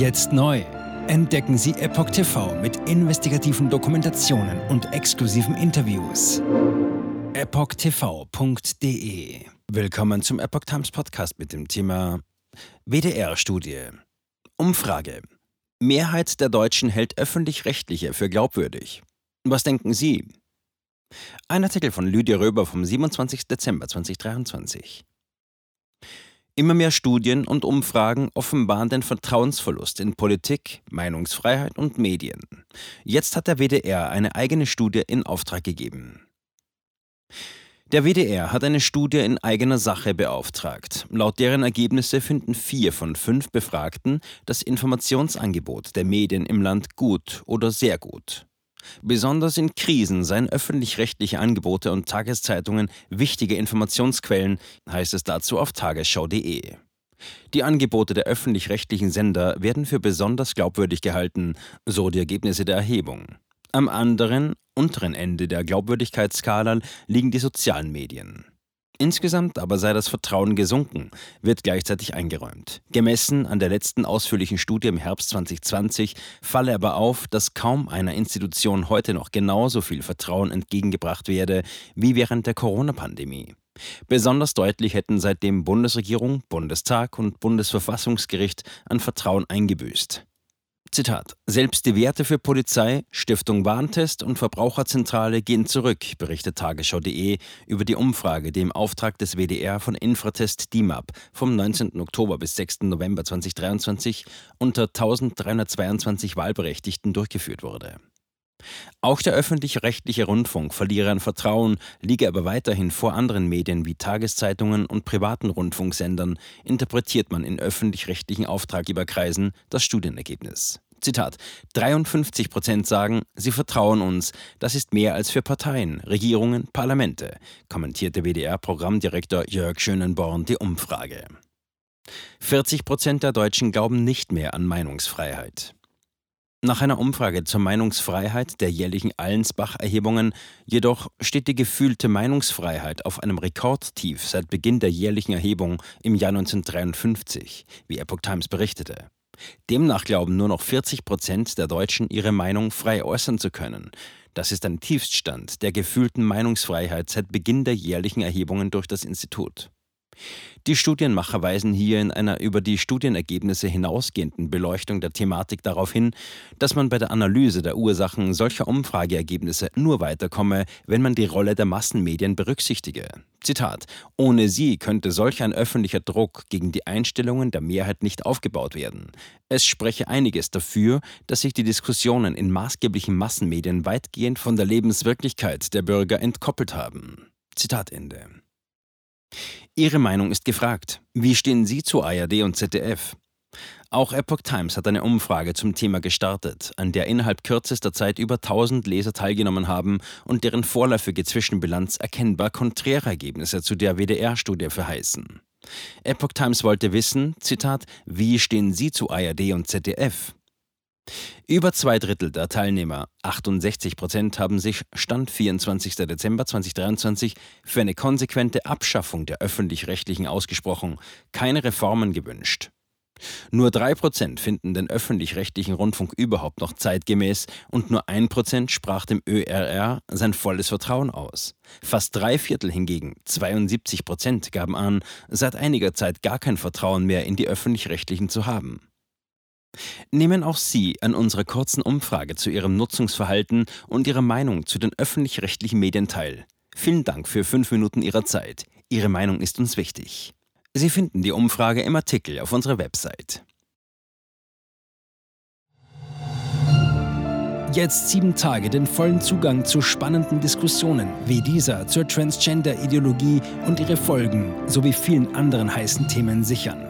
Jetzt neu. Entdecken Sie Epoch TV mit investigativen Dokumentationen und exklusiven Interviews. EpochTV.de Willkommen zum Epoch Times Podcast mit dem Thema WDR-Studie. Umfrage. Mehrheit der Deutschen hält öffentlich-rechtliche für glaubwürdig. Was denken Sie? Ein Artikel von Lydia Röber vom 27. Dezember 2023. Immer mehr Studien und Umfragen offenbaren den Vertrauensverlust in Politik, Meinungsfreiheit und Medien. Jetzt hat der WDR eine eigene Studie in Auftrag gegeben. Der WDR hat eine Studie in eigener Sache beauftragt. Laut deren Ergebnisse finden vier von fünf Befragten das Informationsangebot der Medien im Land gut oder sehr gut. Besonders in Krisen seien öffentlich-rechtliche Angebote und Tageszeitungen wichtige Informationsquellen, heißt es dazu auf tagesschau.de. Die Angebote der öffentlich-rechtlichen Sender werden für besonders glaubwürdig gehalten, so die Ergebnisse der Erhebung. Am anderen, unteren Ende der Glaubwürdigkeitsskala liegen die sozialen Medien. Insgesamt aber sei das Vertrauen gesunken, wird gleichzeitig eingeräumt. Gemessen an der letzten ausführlichen Studie im Herbst 2020 falle aber auf, dass kaum einer Institution heute noch genauso viel Vertrauen entgegengebracht werde wie während der Corona-Pandemie. Besonders deutlich hätten seitdem Bundesregierung, Bundestag und Bundesverfassungsgericht an Vertrauen eingebüßt. Zitat: Selbst die Werte für Polizei, Stiftung Warntest und Verbraucherzentrale gehen zurück, berichtet Tagesschau.de über die Umfrage, die im Auftrag des WDR von Infratest DIMAP vom 19. Oktober bis 6. November 2023 unter 1322 Wahlberechtigten durchgeführt wurde. Auch der öffentlich-rechtliche Rundfunk verliere an Vertrauen, liege aber weiterhin vor anderen Medien wie Tageszeitungen und privaten Rundfunksendern, interpretiert man in öffentlich-rechtlichen Auftraggeberkreisen das Studienergebnis. Zitat: 53 Prozent sagen, sie vertrauen uns. Das ist mehr als für Parteien, Regierungen, Parlamente, kommentierte WDR-Programmdirektor Jörg Schönenborn die Umfrage. 40 Prozent der Deutschen glauben nicht mehr an Meinungsfreiheit. Nach einer Umfrage zur Meinungsfreiheit der jährlichen Allensbach-Erhebungen jedoch steht die gefühlte Meinungsfreiheit auf einem Rekordtief seit Beginn der jährlichen Erhebung im Jahr 1953, wie Epoch Times berichtete. Demnach glauben nur noch 40 Prozent der Deutschen, ihre Meinung frei äußern zu können. Das ist ein Tiefststand der gefühlten Meinungsfreiheit seit Beginn der jährlichen Erhebungen durch das Institut. Die Studienmacher weisen hier in einer über die Studienergebnisse hinausgehenden Beleuchtung der Thematik darauf hin, dass man bei der Analyse der Ursachen solcher Umfrageergebnisse nur weiterkomme, wenn man die Rolle der Massenmedien berücksichtige. Zitat: Ohne sie könnte solch ein öffentlicher Druck gegen die Einstellungen der Mehrheit nicht aufgebaut werden. Es spreche einiges dafür, dass sich die Diskussionen in maßgeblichen Massenmedien weitgehend von der Lebenswirklichkeit der Bürger entkoppelt haben. Zitat Ende. Ihre Meinung ist gefragt. Wie stehen Sie zu ARD und ZDF? Auch Epoch Times hat eine Umfrage zum Thema gestartet, an der innerhalb kürzester Zeit über 1000 Leser teilgenommen haben und deren vorläufige Zwischenbilanz erkennbar konträre Ergebnisse zu der WDR-Studie verheißen. Epoch Times wollte wissen, Zitat, wie stehen Sie zu ARD und ZDF? Über zwei Drittel der Teilnehmer, 68 Prozent, haben sich Stand 24. Dezember 2023 für eine konsequente Abschaffung der öffentlich-rechtlichen ausgesprochen, keine Reformen gewünscht. Nur drei Prozent finden den öffentlich-rechtlichen Rundfunk überhaupt noch zeitgemäß und nur ein Prozent sprach dem ÖRR sein volles Vertrauen aus. Fast drei Viertel hingegen, 72 Prozent, gaben an, seit einiger Zeit gar kein Vertrauen mehr in die öffentlich-rechtlichen zu haben. Nehmen auch Sie an unserer kurzen Umfrage zu Ihrem Nutzungsverhalten und Ihrer Meinung zu den öffentlich-rechtlichen Medien teil. Vielen Dank für fünf Minuten Ihrer Zeit. Ihre Meinung ist uns wichtig. Sie finden die Umfrage im Artikel auf unserer Website. Jetzt sieben Tage den vollen Zugang zu spannenden Diskussionen wie dieser zur Transgender-Ideologie und ihre Folgen sowie vielen anderen heißen Themen sichern.